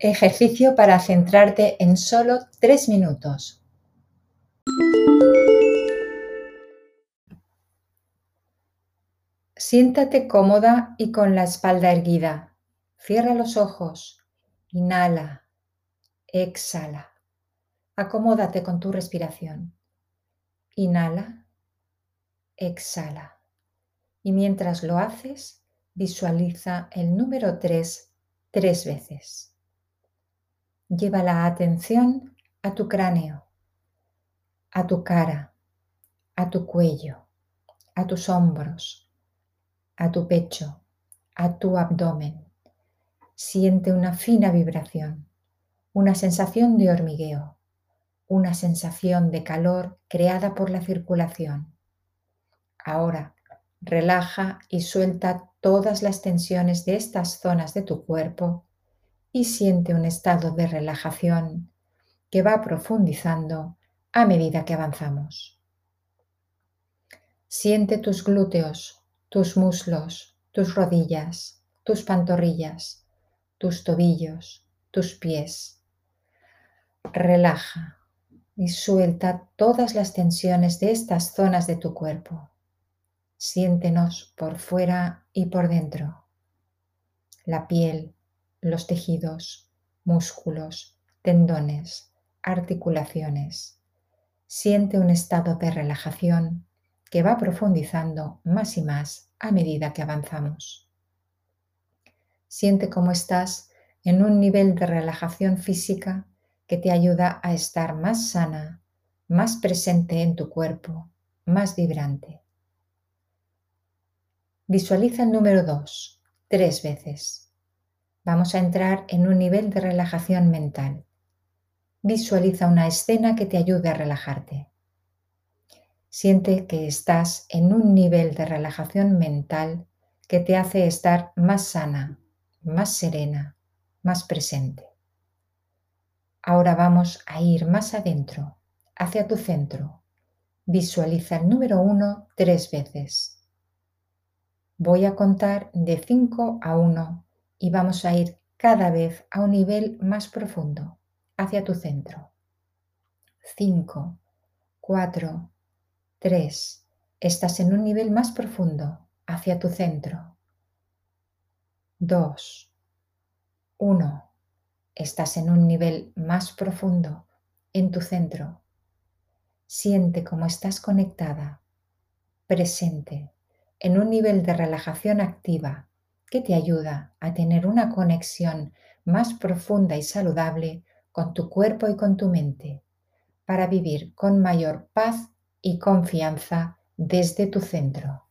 Ejercicio para centrarte en solo tres minutos. Siéntate cómoda y con la espalda erguida. Cierra los ojos. Inhala. Exhala. Acomódate con tu respiración. Inhala. Exhala. Y mientras lo haces, visualiza el número 3 tres veces. Lleva la atención a tu cráneo, a tu cara, a tu cuello, a tus hombros, a tu pecho, a tu abdomen. Siente una fina vibración, una sensación de hormigueo, una sensación de calor creada por la circulación. Ahora relaja y suelta todas las tensiones de estas zonas de tu cuerpo y siente un estado de relajación que va profundizando a medida que avanzamos. Siente tus glúteos, tus muslos, tus rodillas, tus pantorrillas, tus tobillos, tus pies. Relaja y suelta todas las tensiones de estas zonas de tu cuerpo. Siéntenos por fuera y por dentro. La piel, los tejidos, músculos, tendones, articulaciones. Siente un estado de relajación que va profundizando más y más a medida que avanzamos. Siente cómo estás en un nivel de relajación física que te ayuda a estar más sana, más presente en tu cuerpo, más vibrante. Visualiza el número 2 tres veces. Vamos a entrar en un nivel de relajación mental. Visualiza una escena que te ayude a relajarte. Siente que estás en un nivel de relajación mental que te hace estar más sana, más serena, más presente. Ahora vamos a ir más adentro, hacia tu centro. Visualiza el número 1 tres veces. Voy a contar de 5 a 1 y vamos a ir cada vez a un nivel más profundo, hacia tu centro. 5, 4, 3. Estás en un nivel más profundo, hacia tu centro. 2, 1. Estás en un nivel más profundo, en tu centro. Siente cómo estás conectada, presente en un nivel de relajación activa que te ayuda a tener una conexión más profunda y saludable con tu cuerpo y con tu mente para vivir con mayor paz y confianza desde tu centro.